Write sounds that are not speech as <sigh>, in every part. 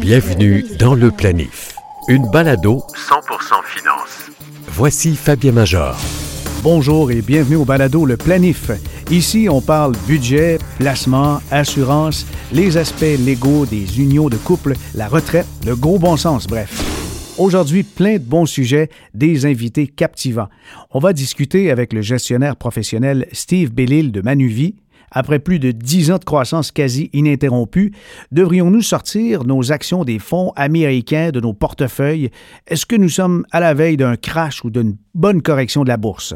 Bienvenue dans le planif. Une balado 100% finance. Voici Fabien Major. Bonjour et bienvenue au balado Le Planif. Ici, on parle budget, placement, assurance, les aspects légaux des unions de couple, la retraite, le gros bon sens, bref. Aujourd'hui, plein de bons sujets, des invités captivants. On va discuter avec le gestionnaire professionnel Steve Bellil de Manuvie. Après plus de dix ans de croissance quasi ininterrompue, devrions-nous sortir nos actions des fonds américains de nos portefeuilles? Est-ce que nous sommes à la veille d'un crash ou d'une bonne correction de la bourse?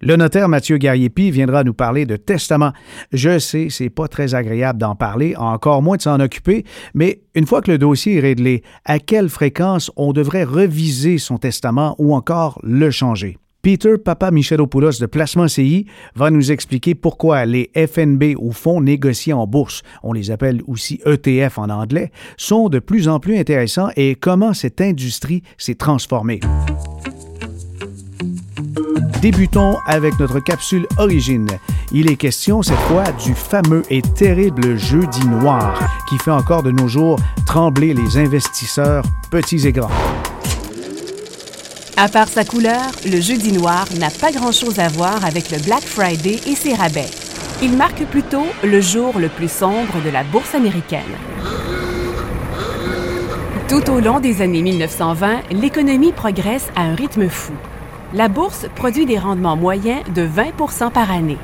Le notaire Mathieu Gariepi viendra nous parler de testament. Je sais, c'est pas très agréable d'en parler, encore moins de s'en occuper, mais une fois que le dossier est réglé, à quelle fréquence on devrait reviser son testament ou encore le changer? Peter Papa Michelopoulos de Placement CI va nous expliquer pourquoi les FNB ou fonds négociés en bourse, on les appelle aussi ETF en anglais, sont de plus en plus intéressants et comment cette industrie s'est transformée. Débutons avec notre capsule Origine. Il est question cette fois du fameux et terrible jeudi noir qui fait encore de nos jours trembler les investisseurs petits et grands. À part sa couleur, le jeudi noir n'a pas grand-chose à voir avec le Black Friday et ses rabais. Il marque plutôt le jour le plus sombre de la bourse américaine. Tout au long des années 1920, l'économie progresse à un rythme fou la bourse produit des rendements moyens de 20% par année.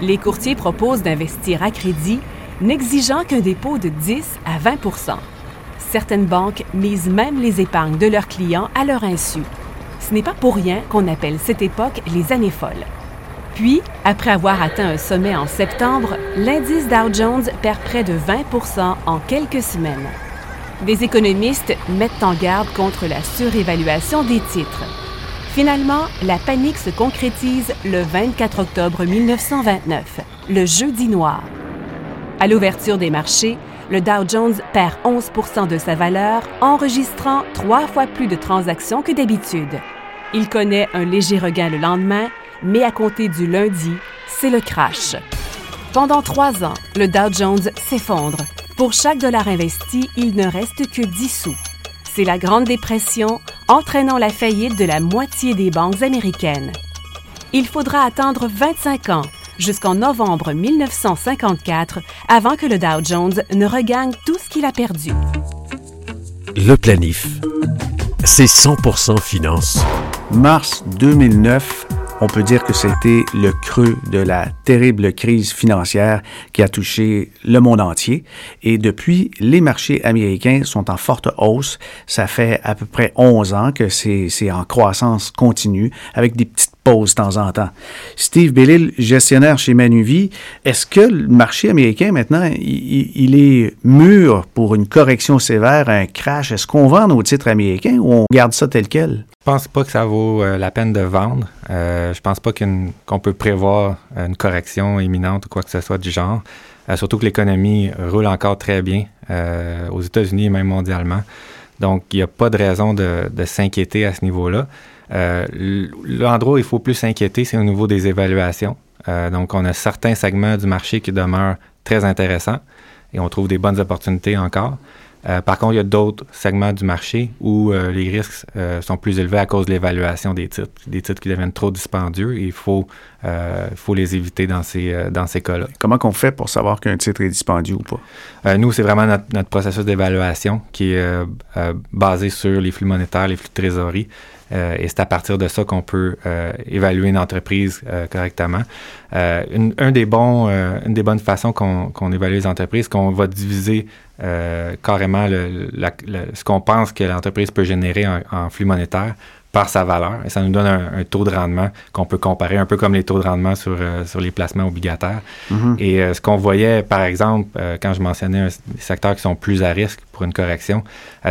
Les courtiers proposent d'investir à crédit, n'exigeant qu'un dépôt de 10 à 20% Certaines banques misent même les épargnes de leurs clients à leur insu. Ce n'est pas pour rien qu'on appelle cette époque les années folles. Puis, après avoir atteint un sommet en septembre, l'indice Dow Jones perd près de 20% en quelques semaines. Des économistes mettent en garde contre la surévaluation des titres. Finalement, la panique se concrétise le 24 octobre 1929, le jeudi noir. À l'ouverture des marchés, le Dow Jones perd 11% de sa valeur, enregistrant trois fois plus de transactions que d'habitude. Il connaît un léger regain le lendemain, mais à compter du lundi, c'est le crash. Pendant trois ans, le Dow Jones s'effondre. Pour chaque dollar investi, il ne reste que 10 sous. C'est la Grande Dépression, entraînant la faillite de la moitié des banques américaines. Il faudra attendre 25 ans, jusqu'en novembre 1954, avant que le Dow Jones ne regagne tout ce qu'il a perdu. Le planif, c'est 100% finance. Mars 2009, on peut dire que c'était le creux de la terrible crise financière qui a touché le monde entier. Et depuis, les marchés américains sont en forte hausse. Ça fait à peu près 11 ans que c'est en croissance continue, avec des petites pauses de temps en temps. Steve Bellil, gestionnaire chez Manuvie, est-ce que le marché américain maintenant, il, il, est mûr pour une correction sévère, un crash? Est-ce qu'on vend nos titres américains ou on garde ça tel quel? Je pense pas que ça vaut euh, la peine de vendre. Euh, je pense pas qu'on peut prévoir une correction imminente ou quoi que ce soit du genre. Euh, surtout que l'économie roule encore très bien euh, aux États-Unis et même mondialement. Donc, il n'y a pas de raison de, s'inquiéter à ce niveau-là. L'endroit où il faut plus s'inquiéter, c'est au niveau des évaluations. donc, on a certains segments du marché qui demeurent très intéressants et on trouve des bonnes opportunités encore. Euh, par contre, il y a d'autres segments du marché où euh, les risques euh, sont plus élevés à cause de l'évaluation des titres. Des titres qui deviennent trop dispendieux et il faut, faut les éviter dans ces, dans ces cas-là. Comment qu'on fait pour savoir qu'un titre est dispendieux ou pas? nous, c'est vraiment notre, notre processus d'évaluation qui est basé sur les flux monétaires, les flux de trésorerie. Euh, et c'est à partir de ça qu'on peut euh, évaluer une entreprise euh, correctement. Une, un des bons, une des bonnes façons qu'on évalue les entreprises, qu'on va diviser carrément le, ce qu'on pense que l'entreprise peut générer en, flux monétaire par sa valeur. Et ça nous donne un, taux de rendement qu'on peut comparer un peu comme les taux de rendement sur, sur les placements obligataires. Mm-hmm. Et ce qu'on voyait, par exemple, quand je mentionnais des secteurs qui sont plus à risque pour une correction,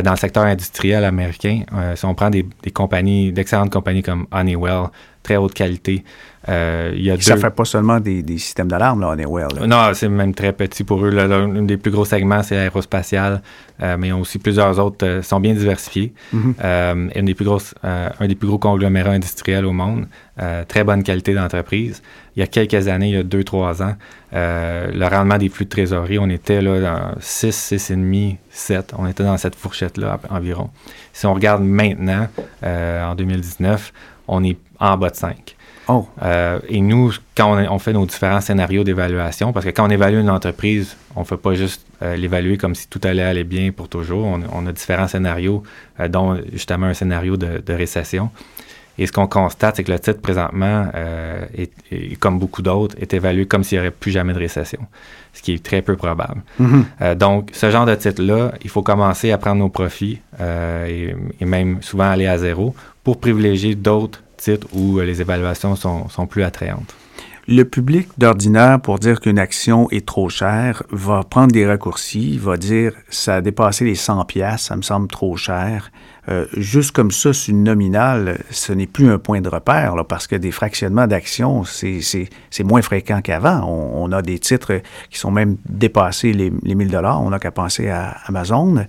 dans le secteur industriel américain, si on prend des, des compagnies, d'excellentes compagnies comme Honeywell, très haute qualité, Euh, il y a ça ne fait pas seulement des, systèmes d'alarme, là, Honeywell. Non, c'est même très petit pour eux. L'un des plus gros segments, c'est l'aérospatial, euh, mais ils ont aussi plusieurs autres, euh, sont bien diversifiés. Mm-hmm. une des plus grosses, un des plus gros conglomérats industriels au monde. très bonne qualité d'entreprise. Il y a quelques années, il y a deux, trois ans, le rendement des flux de trésorerie, on était là dans 6, 6,5, 7. On était dans cette fourchette-là environ. Si on regarde maintenant, en 2019, on est en bas de 5. Oh. Euh, et nous, quand on, fait nos différents scénarios d'évaluation, parce que quand on évalue une entreprise, on ne fait pas juste euh, l'évaluer comme si tout allait aller bien pour toujours. On, a différents scénarios, euh, dont justement un scénario de, récession. Et ce qu'on constate, c'est que le titre présentement, est, comme beaucoup d'autres, est évalué comme s'il n'y aurait plus jamais de récession, ce qui est très peu probable. Mm-hmm. donc, ce genre de titre-là, il faut commencer à prendre nos profits et, et, même souvent aller à zéro pour privilégier d'autres où euh, les évaluations sont, sont plus attrayantes. Le public d'ordinaire, pour dire qu'une action est trop chère, va prendre des raccourcis, va dire ça a dépassé les 100 pièces, ça me semble trop cher. Euh, juste comme ça, c'est une nominale, ce n'est plus un point de repère, parce que des fractionnements d'actions, c'est moins fréquent qu'avant. On, a des titres qui sont même dépassés les, les 1000 dollars. On n'a qu'à penser à Amazon.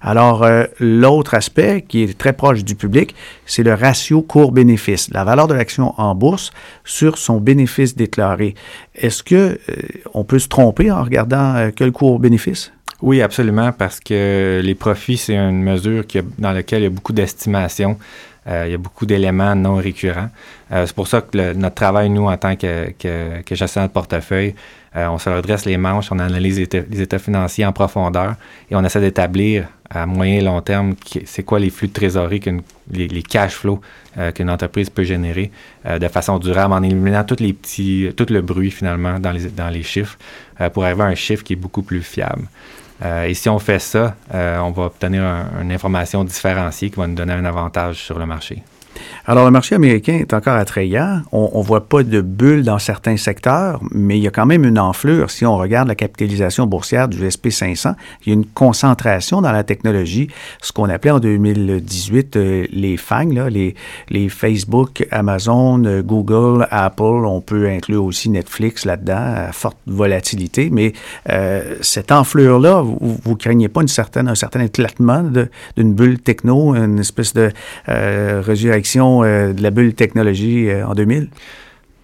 Alors, euh, l'autre aspect qui est très proche du public, c'est le ratio court-bénéfice, la valeur de l'action en bourse sur son bénéfice déclaré. Est-ce que euh, on peut se tromper en regardant quel court-bénéfice? Oui, absolument, parce que les profits, c'est une mesure dans laquelle il y a beaucoup d'estimation. Euh, il y a beaucoup d'éléments non récurrents. Euh, c'est pour ça que notre travail, nous, en tant que, que, gestionnaire de portefeuille, euh, on se redresse les manches, on analyse les états, financiers en profondeur et on essaie d'établir à moyen et long terme c'est quoi les flux de trésorerie, les, les, cash flows qu'une entreprise peut générer de façon durable en éliminant tous les petits, tout le bruit finalement dans les, dans les chiffres pour arriver à un chiffre qui est beaucoup plus fiable. Euh, et si on fait ça, euh, on va obtenir une information différenciée qui va nous donner un avantage sur le marché. Alors, le marché américain est encore attrayant. On ne voit pas de bulle dans certains secteurs, mais il y a quand même une enflure. Si on regarde la capitalisation boursière du SP 500, il y a une concentration dans la technologie, ce qu'on appelait en 2018 euh, les FANG, les, les Facebook, Amazon, euh, Google, Apple. On peut inclure aussi Netflix là-dedans, à forte volatilité. Mais euh, cette enflure-là, vous ne craignez pas un certain éclatement d'une bulle techno, une espèce de résurrection euh, de la bulle technologie euh, en 2000?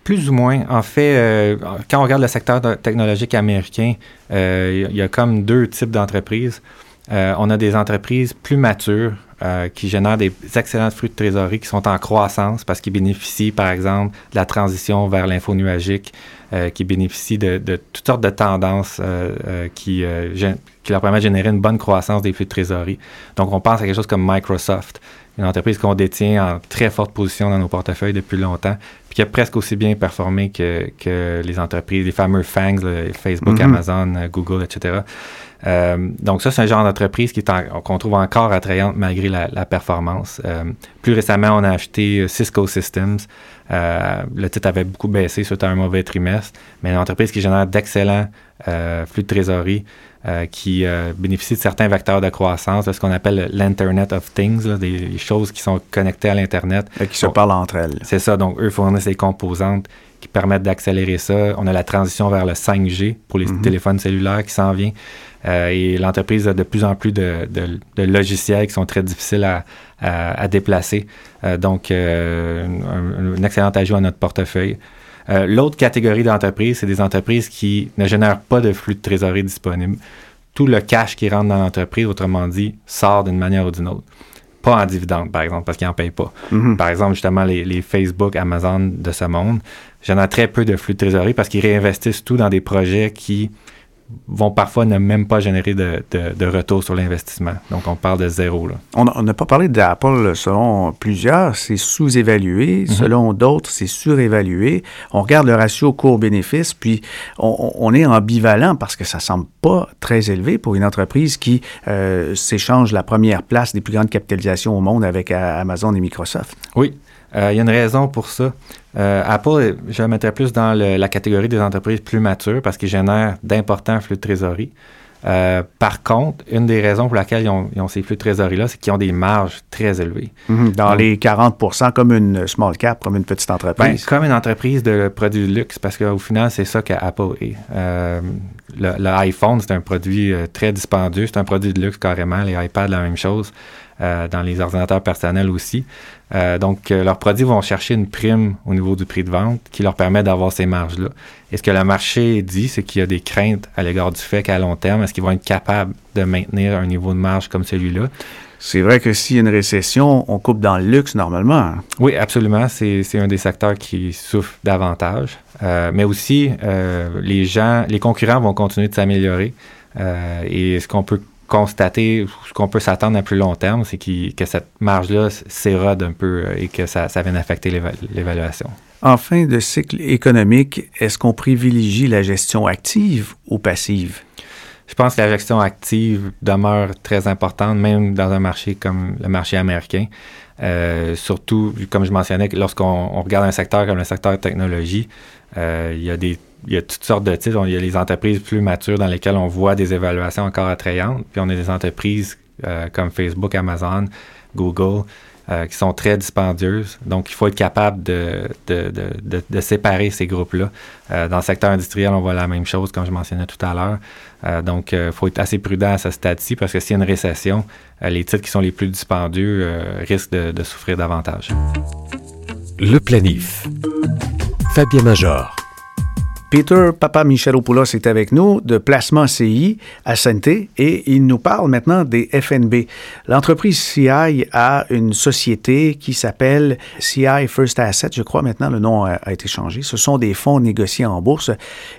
Plus ou moins. En fait, euh, quand on regarde le secteur technologique américain, il y a comme deux types d'entreprises. on a des entreprises plus matures qui génèrent des excellents fruits de trésorerie qui sont en croissance parce qu'ils bénéficient, par exemple, de la transition vers l'info nuagique, qui bénéficient de, toutes sortes de tendances qui, qui leur permettent de générer une bonne croissance des flux de trésorerie. Donc, on pense à quelque chose comme Microsoft une entreprise qu'on détient en très forte position dans nos portefeuilles depuis longtemps, puis qui a presque aussi bien performé que, que les entreprises, les fameux FANGs, Facebook, mm-hmm. Amazon, euh, Google, etc. Euh, donc ça, c'est un genre d'entreprise qu'on trouve encore attrayante malgré la, performance. Euh, plus récemment, on a acheté Cisco Systems. le titre avait beaucoup baissé, c'était un mauvais trimestre, mais une entreprise qui génère d'excellents flux de trésorerie, euh, qui euh, bénéficient de certains vecteurs de croissance, de ce qu'on appelle l'Internet of Things, des choses qui sont connectées à l'Internet. Et qui se parlent entre elles. C'est ça. Donc, eux fournissent des composantes qui permettent d'accélérer ça. On a la transition vers le 5G pour les mhm. téléphones cellulaires qui s'en vient. Euh, et l'entreprise a de plus en plus de, logiciels qui sont très difficiles à, à, déplacer. donc, un, un, excellent ajout à notre portefeuille. Euh, l'autre catégorie d'entreprises, c'est des entreprises qui ne génèrent pas de flux de trésorerie disponible. Tout le cash qui rentre dans l'entreprise, autrement dit, sort d'une manière ou d'une autre. Pas en dividende, par exemple, parce qu'ils n'en payent pas. Mm-hmm. Par exemple, justement, les, les, Facebook, Amazon de ce monde génèrent très peu de flux de trésorerie parce qu'ils réinvestissent tout dans des projets qui vont parfois ne même pas générer de, de, retour sur l'investissement. Donc, on parle de zéro. Là. On n'a pas parlé d'Apple selon plusieurs, c'est sous-évalué. Mhm. Selon d'autres, c'est surévalué. On regarde le ratio court-bénéfice, puis on, est ambivalent parce que ça semble pas très élevé pour une entreprise qui euh, s'échange la première place des plus grandes capitalisations au monde avec Amazon et Microsoft. Oui, il y a une raison pour ça. Euh, Apple, je la mettrais plus dans la catégorie des entreprises plus matures parce qu'ils génèrent d'importants flux de trésorerie. Euh, par contre, une des raisons pour laquelle ils ont, ils ont ces flux de trésorerie-là, c'est qu'ils ont des marges très élevées. Mhm. dans les 40% comme une small cap, comme une petite Ben, entreprise. comme une entreprise de produits de luxe, parce qu'au final, c'est ça qu'Apple est. Euh, le, le iPhone, c'est un produit euh, très dispendieux, c'est un produit de luxe carrément. Les iPads, la même chose. Euh, dans les ordinateurs personnels aussi. Euh, donc, euh, leurs produits vont chercher une prime au niveau du prix de vente qui leur permet d'avoir ces marges-là. Et ce que le marché dit, c'est qu'il y a des craintes à l'égard du fait qu'à long terme, est-ce qu'ils vont être capables de maintenir un niveau de marge comme celui-là? C'est vrai que s'il y a une récession, on coupe dans le luxe normalement. Oui, absolument. C'est c'est un des secteurs qui souffre davantage. Euh, mais aussi, euh, les gens, les concurrents vont continuer de s'améliorer. Euh, et ce qu'on peut constater, ce qu'on peut s'attendre à plus long terme, c'est que cette marge-là s'érode un peu euh, et que ça, ça vienne affecter l'éva- l'évaluation. En fin de cycle économique, est-ce qu'on privilégie la gestion active ou passive? Je pense que la gestion active demeure très importante, même dans un marché comme le marché américain. Euh, surtout, comme je mentionnais, lorsqu'on on regarde un secteur comme le secteur technologie, euh, il y a des il y a toutes sortes de titres. Il y a les entreprises plus matures dans lesquelles on voit des évaluations encore attrayantes. Puis on a des entreprises euh, comme Facebook, Amazon, Google, euh, qui sont très dispendieuses. Donc, il faut être capable de, de, de, de, séparer ces groupes-là. Euh, dans le secteur industriel, on voit la même chose, comme je mentionnais tout à l'heure. Donc, il faut être assez prudent à ce stade-ci parce que s'il y a une récession, les titres qui sont les plus dispendieux risquent de souffrir davantage. Le planif. Fabien Major. Peter Papa Michelopoulos est avec nous de Placement CI à Santé et il nous parle maintenant des FNB. L'entreprise CI a une société qui s'appelle CI First Asset, je crois maintenant le nom a, été changé. Ce sont des fonds négociés en bourse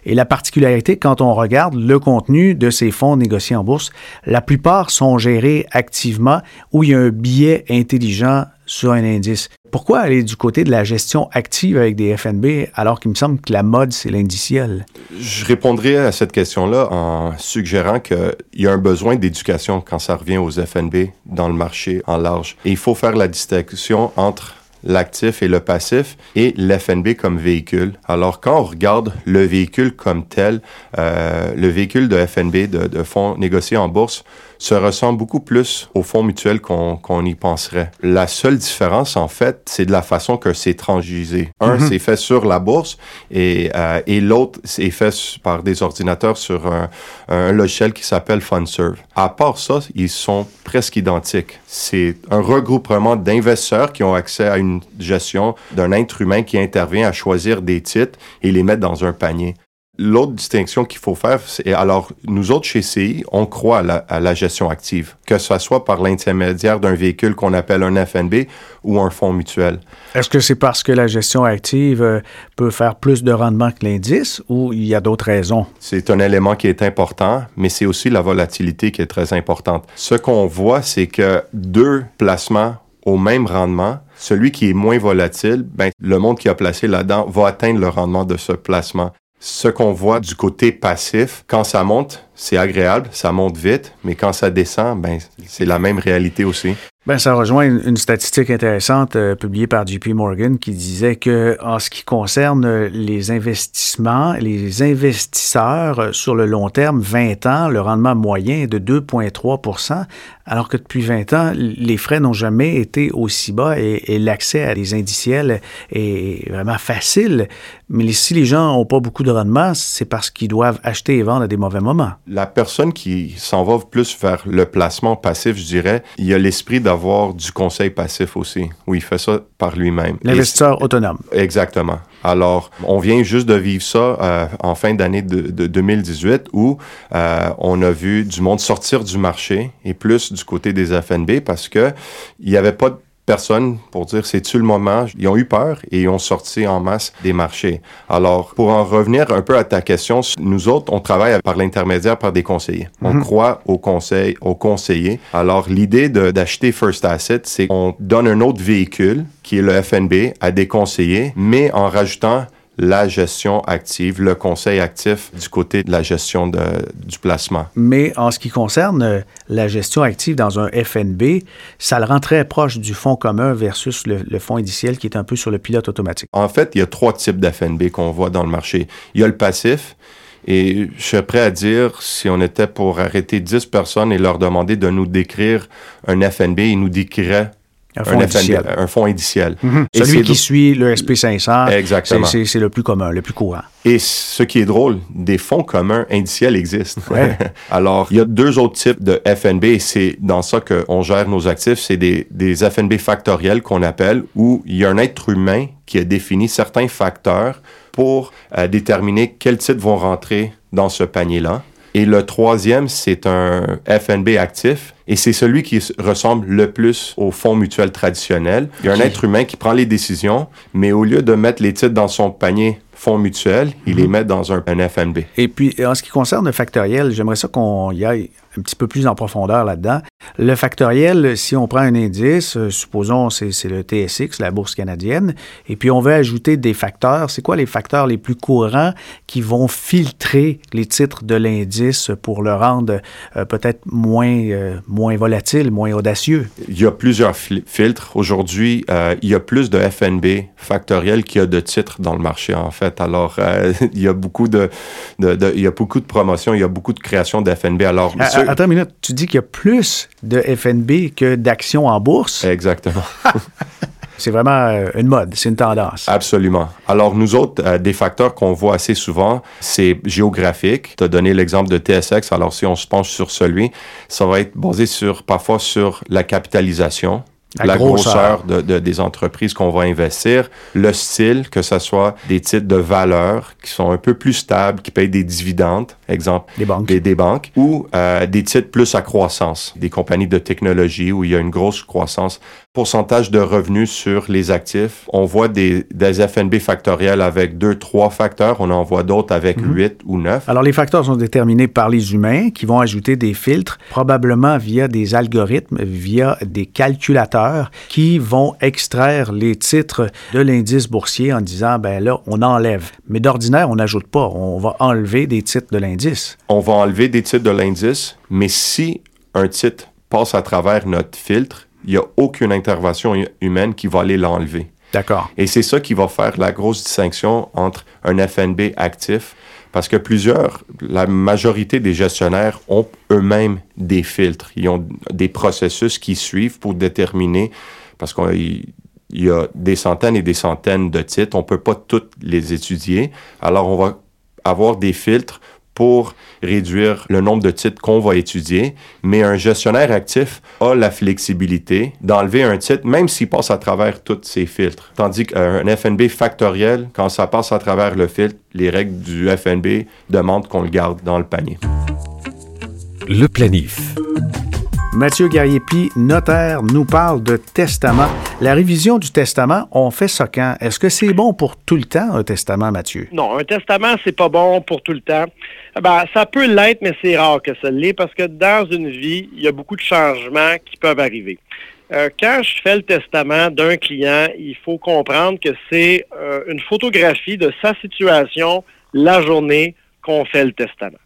et la particularité quand on regarde le contenu de ces fonds négociés en bourse, la plupart sont gérés activement où il y a un biais intelligent sur un indice. Pourquoi aller du côté de la gestion active avec des FNB alors qu'il me semble que la mode, c'est l'indiciel? Je répondrai à cette question-là en suggérant qu'il y a un besoin d'éducation quand ça revient aux FNB dans le marché en large. Il faut faire la distinction entre l'actif et le passif et l'FNB comme véhicule. Alors quand on regarde le véhicule comme tel, euh, le véhicule de FNB, de fonds négociés en bourse, se ressemble beaucoup plus au fonds mutuel qu'on qu'on y penserait. La seule différence, en fait, c'est de la façon que c'est transgisé. Un, c'est fait sur la bourse et, euh, et l'autre, c'est fait par des ordinateurs sur un, un logiciel qui s'appelle FundServe. À part ça, ils sont presque identiques. C'est un regroupement d'investisseurs qui ont accès à une gestion d'un être humain qui intervient à choisir des titres et les mettre dans un panier. L'autre distinction qu'il faut faire, c'est alors nous autres chez CI, on croit à la, à la gestion active, que ce soit par l'intermédiaire d'un véhicule qu'on appelle un FNB ou un fonds mutuel. Est-ce que c'est parce que la gestion active euh, peut faire plus de rendement que l'indice ou il y a d'autres raisons? C'est un élément qui est important, mais c'est aussi la volatilité qui est très importante. Ce qu'on voit, c'est que deux placements au même rendement, celui qui est moins volatile, ben, le monde qui a placé là-dedans va atteindre le rendement de ce placement. Ce qu'on voit du côté passif, quand ça monte, c'est agréable, ça monte vite, mais quand ça descend, ben, c'est la même réalité aussi. Ben, ça rejoint une, statistique intéressante euh, publiée par JP Morgan qui disait que en ce qui concerne euh, les investissements, les investisseurs euh, sur le long terme, 20 ans, le rendement moyen est de 2,3 alors que depuis 20 ans, les frais n'ont jamais été aussi bas et, et l'accès à des indiciels est vraiment facile. Mais si les gens n'ont pas beaucoup de rendement, c'est parce qu'ils doivent acheter et vendre à des mauvais moments. La personne qui s'en va plus vers le placement passif, je dirais, il y a l'esprit d'avoir du conseil passif aussi, où il fait ça par lui-même. L'investisseur autonome. Exactement. Alors, on vient juste de vivre ça euh, en fin d'année de, de 2018 où euh, on a vu du monde sortir du marché et plus du côté des FNB parce que il n'y avait pas de personne pour dire c'est-tu le moment? Ils ont eu peur et ils ont sorti en masse des marchés. Alors, pour en revenir un peu à ta question, nous autres, on travaille par l'intermédiaire par des conseillers. On croit aux conseils, aux conseillers. Alors, l'idée d'acheter First Asset, c'est qu'on donne un autre véhicule qui est le FNB à des conseillers, mais en rajoutant la gestion active, le conseil actif du côté de la gestion de, du placement. Mais en ce qui concerne euh, la gestion active dans un FNB, ça le rend très proche du fonds commun versus le, le fonds indiciel qui est un peu sur le pilote automatique. En fait, il y a trois types d'FNB qu'on voit dans le marché. Il y a le passif, Et je suis prêt à dire, si on était pour arrêter 10 personnes et leur demander de nous décrire un FNB, ils nous décriraient un fonds indiciel. un fonds indiciel. Mhm. Celui qui suit le SP500, Exactement. c'est le plus commun, le plus courant. Et ce qui est drôle, des fonds communs indiciels existent. <laughs> Alors, il y a deux autres types de FNB et c'est dans ça qu'on gère nos actifs. C'est des, des FNB factoriels qu'on appelle où il y a un être humain qui a défini certains facteurs pour euh, déterminer quels titres vont rentrer dans ce panier-là. Et le troisième, c'est un FNB actif et c'est celui qui ressemble le plus au fonds mutuel traditionnel. Il y a un être humain qui prend les décisions, mais au lieu de mettre les titres dans son panier fonds mutuel, il les mhm. met dans un, un, FNB. Et puis, en ce qui concerne le factoriel, j'aimerais ça qu'on y aille un petit peu plus en profondeur là-dedans. Le factoriel, si on prend un indice, euh, supposons c'est, c'est le TSX, la bourse canadienne, et puis on veut ajouter des facteurs. C'est quoi les facteurs les plus courants qui vont filtrer les titres de l'indice pour le rendre euh, peut-être moins, euh, moins volatile, moins audacieux? Il y a plusieurs filtres. Aujourd'hui, il y a plus de FNB factoriel qu'il y a de titres dans le marché, en fait. Alors, <laughs> il y a beaucoup de, de, il y a beaucoup de promotions, il y a beaucoup de création de FNB. Alors, Attends une minute, tu dis qu'il y a plus de FNB que d'actions en bourse? Exactement. <laughs> c'est vraiment euh, une mode, c'est une tendance. Absolument. Alors, nous autres, euh, des facteurs qu'on voit assez souvent, c'est géographique. Tu as donné l'exemple de TSX. Alors, si on se penche sur celui, ça va être basé sur, parfois sur la capitalisation la, grosseur, de, des entreprises qu'on va investir, le style, que ce soit des titres de valeur qui sont un peu plus stables, qui payent des dividendes, exemple des banques, des, banques ou euh, des titres plus à croissance, des compagnies de technologie où il y a une grosse croissance pourcentage de revenus sur les actifs. On voit des, des FNB factoriels avec deux, trois facteurs. On en voit d'autres avec mhm. huit ou neuf. Alors, les facteurs sont déterminés par les humains qui vont ajouter des filtres, probablement via des algorithmes, via des calculateurs qui vont extraire les titres de l'indice boursier en disant, ben là, on enlève. Mais d'ordinaire, on n'ajoute pas. On va enlever des titres de l'indice. On va enlever des titres de l'indice, mais si un titre passe à travers notre filtre, il n'y a aucune intervention humaine qui va aller l'enlever. D'accord. Et c'est ça qui va faire la grosse distinction entre un FNB actif, parce que plusieurs, la majorité des gestionnaires ont eux-mêmes des filtres. Ils ont des processus qui suivent pour déterminer, parce qu'il y a des centaines et des centaines de titres, on ne peut pas toutes les étudier. Alors, on va avoir des filtres pour réduire le nombre de titres qu'on va étudier, mais un gestionnaire actif a la flexibilité d'enlever un titre même s'il passe à travers tous ses filtres. Tandis qu'un FNB factoriel, quand ça passe à travers le filtre, les règles du FNB demandent qu'on le garde dans le panier. Le planif. Mathieu Gariepi, notaire, nous parle de testament. La révision du testament, on fait ça quand? Est-ce que c'est bon pour tout le temps, un testament, Mathieu? Non, un testament, c'est pas bon pour tout le temps. Ben, ça peut l'être, mais c'est rare que ça l'est parce que dans une vie, il y a beaucoup de changements qui peuvent arriver. Euh, quand je fais le testament d'un client, il faut comprendre que c'est euh, une photographie de sa situation la journée qu'on fait le testament.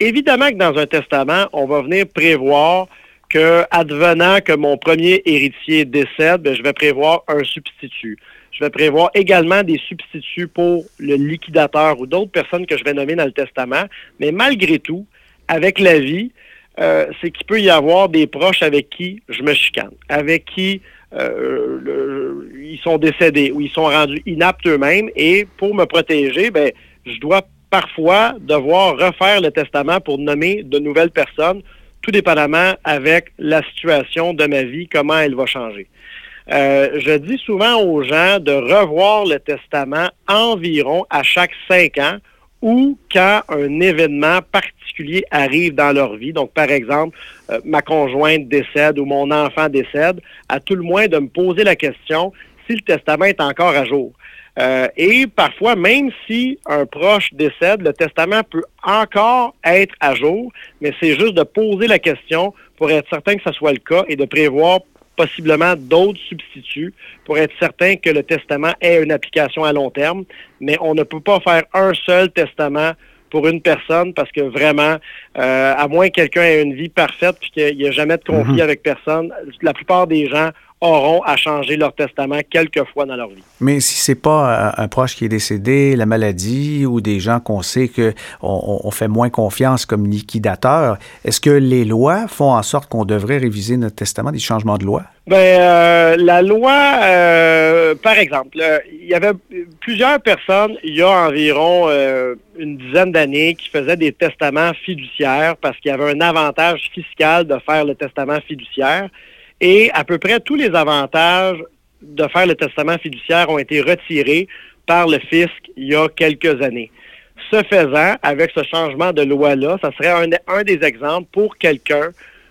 Évidemment que dans un testament, on va venir prévoir que, advenant que mon premier héritier décède, ben, je vais prévoir un substitut. Je vais prévoir également des substituts pour le liquidateur ou d'autres personnes que je vais nommer dans le testament. Mais malgré tout, avec la vie, euh, c'est qu'il peut y avoir des proches avec qui je me chicane, avec qui euh, ils sont décédés ou ils sont rendus inaptes eux-mêmes. Et pour me protéger, ben, je dois parfois devoir refaire le testament pour nommer de nouvelles personnes tout dépendamment avec la situation de ma vie, comment elle va changer. Euh, je dis souvent aux gens de revoir le testament environ à chaque cinq ans ou quand un événement particulier arrive dans leur vie. Donc, par exemple, euh, ma conjointe décède ou mon enfant décède, à tout le moins de me poser la question si le testament est encore à jour. Euh, et parfois, même si un proche décède, le testament peut encore être à jour, mais c'est juste de poser la question pour être certain que ce soit le cas et de prévoir possiblement d'autres substituts pour être certain que le testament ait une application à long terme. Mais on ne peut pas faire un seul testament pour une personne parce que vraiment, euh, à moins que quelqu'un ait une vie parfaite et qu'il n'y ait jamais de conflit mhm. avec personne, la plupart des gens auront à changer leur testament quelques fois dans leur vie. Mais si c'est pas un proche qui est décédé, la maladie ou des gens qu'on sait qu'on on fait moins confiance comme liquidateur, est-ce que les lois font en sorte qu'on devrait réviser notre testament, des changements de loi? Ben, euh, la loi, euh, par exemple, euh, il y avait plusieurs personnes, il y a environ une dizaine d'années, qui faisaient des testaments fiduciaires parce qu'il y avait un avantage fiscal de faire le testament fiduciaire. Et à peu près tous les avantages de faire le testament fiduciaire ont été retirés par le fisc il y a quelques années. Ce faisant, avec ce changement de loi-là, ça serait un, des exemples pour quelqu'un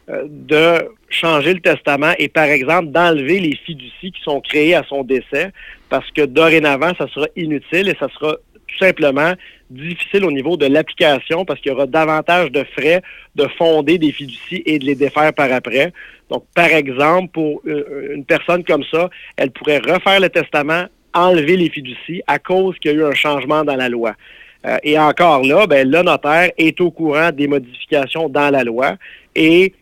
euh, de changer le testament et, par exemple, d'enlever les fiducies qui sont créées à son décès, parce que dorénavant, ça sera inutile et ça sera tout simplement difficile au niveau de l'application parce qu'il y aura davantage de frais de fonder des fiducies et de les défaire par après. Donc, par exemple, pour euh, une personne comme ça, elle pourrait refaire le testament, enlever les fiducies à cause qu'il y a eu un changement dans la loi. Euh, et encore là, ben, le notaire est au courant des modifications dans la loi et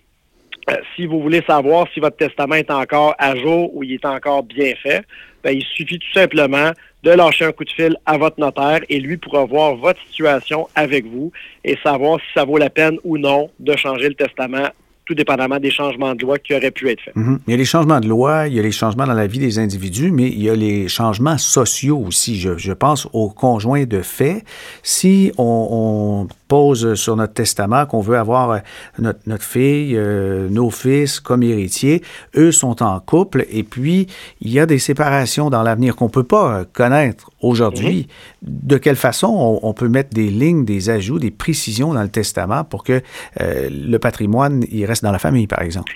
euh, si vous voulez savoir si votre testament est encore à jour ou il est encore bien fait, ben, il suffit tout simplement de lâcher un coup de fil à votre notaire et lui pourra voir votre situation avec vous et savoir si ça vaut la peine ou non de changer le testament tout dépendamment des changements de loi qui auraient pu être faits. Mhm. Il y a les changements de loi, il y a les changements dans la vie des individus, mais il y a les changements sociaux aussi. Je, pense aux conjoints de fait. Si on, pose sur notre testament qu'on veut avoir euh, notre, fille, euh, nos fils comme héritiers, eux sont en couple et puis il y a des séparations dans l'avenir qu'on ne peut pas connaître aujourd'hui. Mhm. De quelle façon on, peut mettre des lignes, des ajouts, des précisions dans le testament pour que euh, le patrimoine il reste dans la famille, par exemple?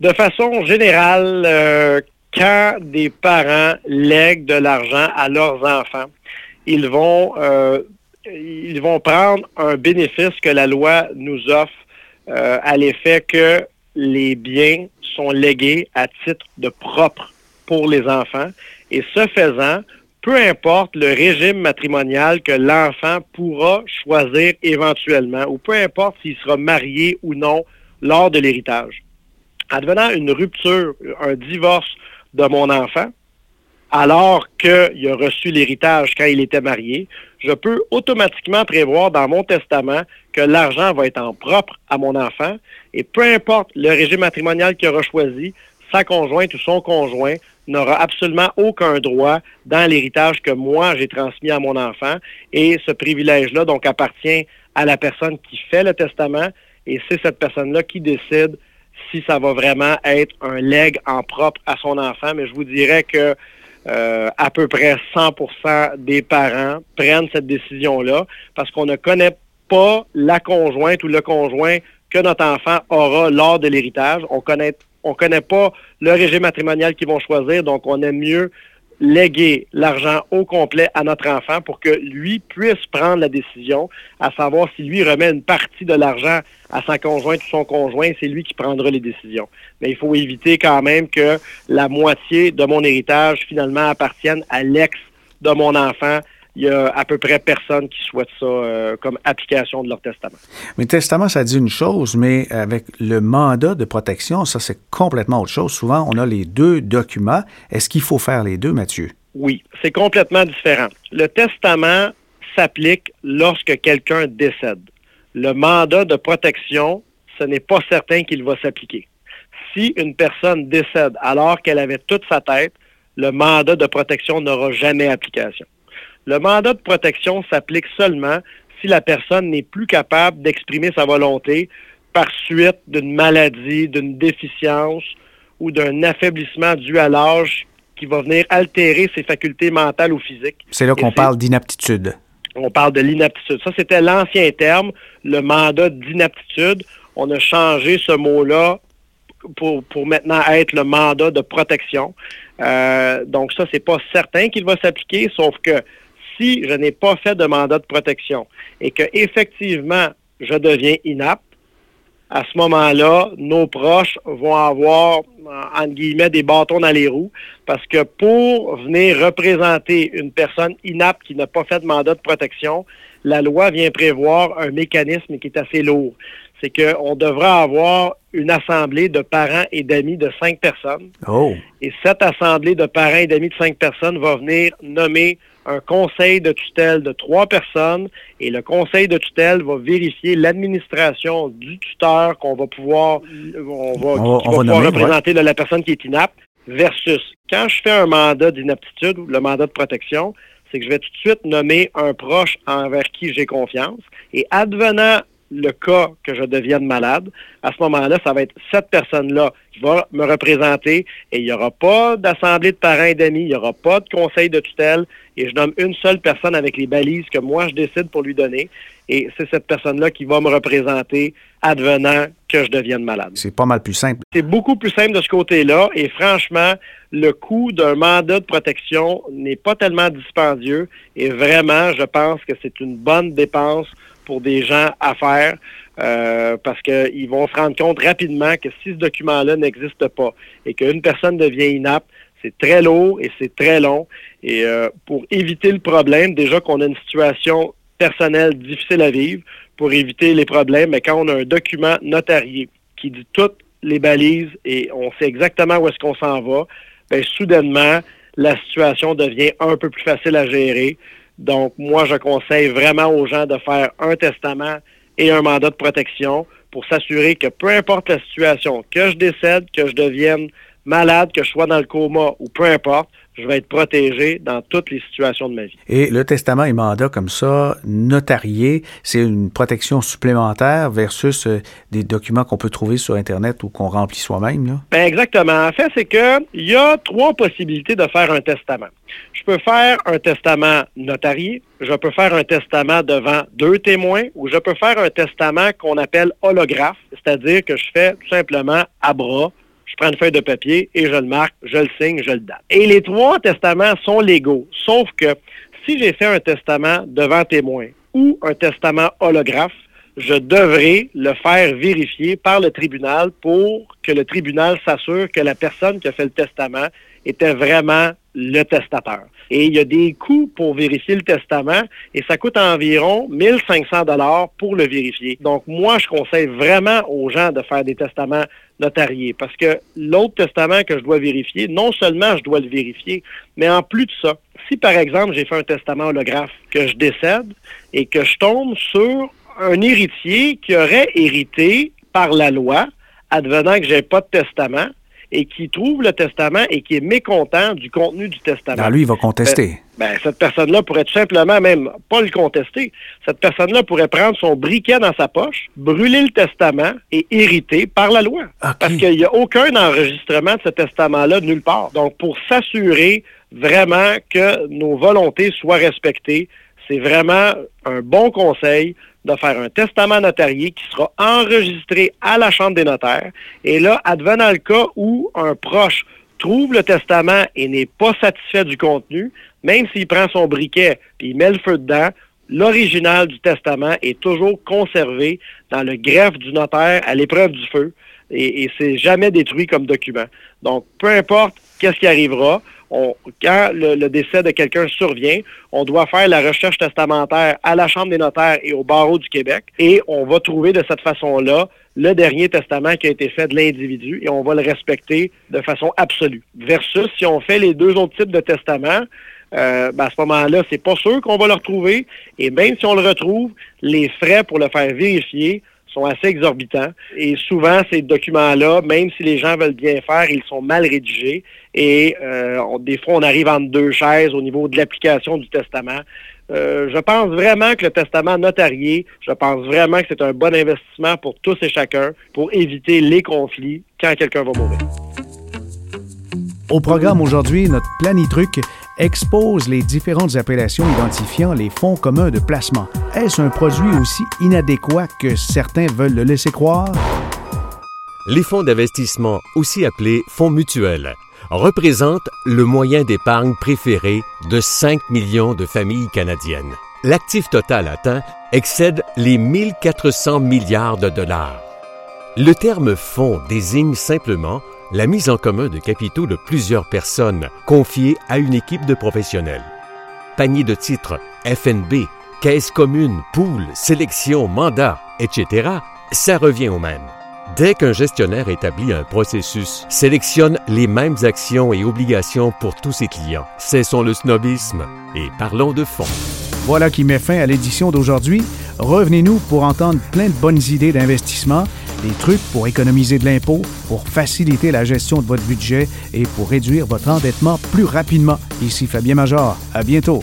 De façon générale, euh, quand des parents lèguent de l'argent à leurs enfants, ils vont, euh, ils vont prendre un bénéfice que la loi nous offre à l'effet que les biens sont légués à titre de propre pour les enfants. Et ce faisant, peu importe le régime matrimonial que l'enfant pourra choisir éventuellement, ou peu importe s'il sera marié ou non lors de l'héritage. Advenant une rupture, un divorce de mon enfant, alors qu'il a reçu l'héritage quand il était marié, je peux automatiquement prévoir dans mon testament que l'argent va être en propre à mon enfant et peu importe le régime matrimonial qu'il aura choisi, sa conjointe ou son conjoint n'aura absolument aucun droit dans l'héritage que moi j'ai transmis à mon enfant et ce privilège-là donc appartient à la personne qui fait le testament et c'est cette personne-là qui décide si ça va vraiment être un leg en propre à son enfant. Mais je vous dirais que euh, à peu près 100% des parents prennent cette décision-là parce qu'on ne connaît pas la conjointe ou le conjoint que notre enfant aura lors de l'héritage. On connaît on connaît pas le régime matrimonial qu'ils vont choisir, donc on aime mieux léguer l'argent au complet à notre enfant pour que lui puisse prendre la décision, à savoir si lui remet une partie de l'argent à sa conjointe ou son conjoint, c'est lui qui prendra les décisions. Mais il faut éviter quand même que la moitié de mon héritage finalement appartienne à l'ex de mon enfant il y a à peu près personne qui souhaite ça euh, comme application de leur testament. Mais le testament, ça dit une chose, mais avec le mandat de protection, ça, c'est complètement autre chose. Souvent, on a les deux documents. Est-ce qu'il faut faire les deux, Mathieu? Oui, c'est complètement différent. Le testament s'applique lorsque quelqu'un décède. Le mandat de protection, ce n'est pas certain qu'il va s'appliquer. Si une personne décède alors qu'elle avait toute sa tête, le mandat de protection n'aura jamais application. Le mandat de protection s'applique seulement si la personne n'est plus capable d'exprimer sa volonté par suite d'une maladie, d'une déficience ou d'un affaiblissement dû à l'âge qui va venir altérer ses facultés mentales ou physiques. C'est là qu'on parle d'inaptitude. On parle de l'inaptitude. Ça, c'était l'ancien terme, le mandat d'inaptitude. On a changé ce mot-là pour, pour maintenant être le mandat de protection. Euh, donc ça, c'est pas certain qu'il va s'appliquer, sauf que si je n'ai pas fait de mandat de protection et que effectivement je deviens inapte, à ce moment-là, nos proches vont avoir, entre guillemets, des bâtons dans les roues, parce que pour venir représenter une personne inapte qui n'a pas fait de mandat de protection, la loi vient prévoir un mécanisme qui est assez lourd. c'est qu'on devra avoir une assemblée de parents et d'amis de cinq personnes. Oh. Et cette assemblée de parents et d'amis de cinq personnes va venir nommer un conseil de tutelle de trois personnes et le conseil de tutelle va vérifier l'administration du tuteur qu'on va pouvoir, on va, représenter la personne qui est inapte versus quand je fais un mandat d'inaptitude ou le mandat de protection, c'est que je vais tout de suite nommer un proche envers qui j'ai confiance et advenant le cas que je devienne malade, à ce moment-là, ça va être cette personne-là qui va me représenter et il n'y aura pas d'assemblée de parents et d'amis, il n'y aura pas de conseil de tutelle et je nomme une seule personne avec les balises que moi je décide pour lui donner et c'est cette personne-là qui va me représenter advenant que je devienne malade. C'est pas mal plus simple. C'est beaucoup plus simple de ce côté-là et franchement, le coût d'un mandat de protection n'est pas tellement dispendieux et vraiment, je pense que c'est une bonne dépense pour des gens à faire euh, parce qu'ils vont se rendre compte rapidement que si ce document-là n'existe pas et qu'une personne devient inapte, c'est très lourd et c'est très long. Et euh, pour éviter le problème, déjà qu'on a une situation personnelle difficile à vivre, pour éviter les problèmes, mais quand on a un document notarié qui dit toutes les balises et on sait exactement où est-ce qu'on s'en va, bien, soudainement, la situation devient un peu plus facile à gérer. Donc, moi, je conseille vraiment aux gens de faire un testament et un mandat de protection pour s'assurer que peu importe la situation, que je décède, que je devienne malade, que je sois dans le coma ou peu importe, je vais être protégé dans toutes les situations de ma vie. Et le testament et mandat comme ça, notarié, c'est une protection supplémentaire versus euh, des documents qu'on peut trouver sur Internet ou qu'on remplit soi-même? Ben exactement. En fait, c'est qu'il y a trois possibilités de faire un testament. Je peux faire un testament notarié, je peux faire un testament devant deux témoins ou je peux faire un testament qu'on appelle holographe, c'est-à-dire que je fais tout simplement à bras je prends une feuille de papier et je le marque, je le signe, je le date. Et les trois testaments sont légaux, sauf que si j'ai fait un testament devant témoin ou un testament holographe, je devrais le faire vérifier par le tribunal pour que le tribunal s'assure que la personne qui a fait le testament était vraiment le testateur. Et il y a des coûts pour vérifier le testament et ça coûte environ 1500 dollars pour le vérifier. Donc moi, je conseille vraiment aux gens de faire des testaments notariés parce que l'autre testament que je dois vérifier, non seulement je dois le vérifier, mais en plus de ça, si par exemple j'ai fait un testament holographe que je décède et que je tombe sur un héritier qui aurait hérité par la loi, advenant que j'ai pas de testament, et qui trouve le testament et qui est mécontent du contenu du testament. Alors lui, il va contester. Ben, ben, cette personne-là pourrait tout simplement même pas le contester. Cette personne-là pourrait prendre son briquet dans sa poche, brûler le testament et hériter par la loi. Parce qu'il n'y a aucun enregistrement de ce testament-là nulle part. Donc, pour s'assurer vraiment que nos volontés soient respectées, c'est vraiment un bon conseil de faire un testament notarié qui sera enregistré à la Chambre des notaires. Et là, advenant le cas où un proche trouve le testament et n'est pas satisfait du contenu, même s'il prend son briquet et il met le feu dedans, l'original du testament est toujours conservé dans le greffe du notaire à l'épreuve du feu et, et c'est jamais détruit comme document. Donc, peu importe qu'est-ce qui arrivera, quand le, décès de quelqu'un survient, on doit faire la recherche testamentaire à la Chambre des notaires et au barreau du Québec et on va trouver de cette façon-là le dernier testament qui a été fait de l'individu et on va le respecter de façon absolue. Versus si on fait les deux autres types de testaments, euh, ben, à ce moment-là, c'est pas sûr qu'on va le retrouver. Et même si on le retrouve, les frais pour le faire vérifier sont assez exorbitants. Et souvent, ces documents-là, même si les gens veulent bien faire, ils sont mal rédigés. Et euh, des fois, on arrive entre deux chaises au niveau de l'application du testament. Euh, je pense vraiment que le testament notarié, je pense vraiment que c'est un bon investissement pour tous et chacun pour éviter les conflits quand quelqu'un va mourir. Au programme aujourd'hui, notre planitruc expose les différentes appellations identifiant les fonds communs de placement. Est-ce un produit aussi inadéquat que certains veulent le laisser croire? Les fonds d'investissement, aussi appelés fonds mutuels, représentent le moyen d'épargne préféré de 5 millions de familles canadiennes. L'actif total atteint excède les 1400 milliards de dollars. Le terme fonds désigne simplement la mise en commun de capitaux de plusieurs personnes confiées à une équipe de professionnels. Panier de titres, FNB, caisse commune, pool, sélection, mandat, etc. ça revient au même. Dès qu'un gestionnaire établit un processus, sélectionne les mêmes actions et obligations pour tous ses clients, cessons le snobisme et parlons de fond. Voilà qui met fin à l'édition d'aujourd'hui. Revenez-nous pour entendre plein de bonnes idées d'investissement, des trucs pour économiser de l'impôt, pour faciliter la gestion de votre budget et pour réduire votre endettement plus rapidement. Ici Fabien Major. À bientôt.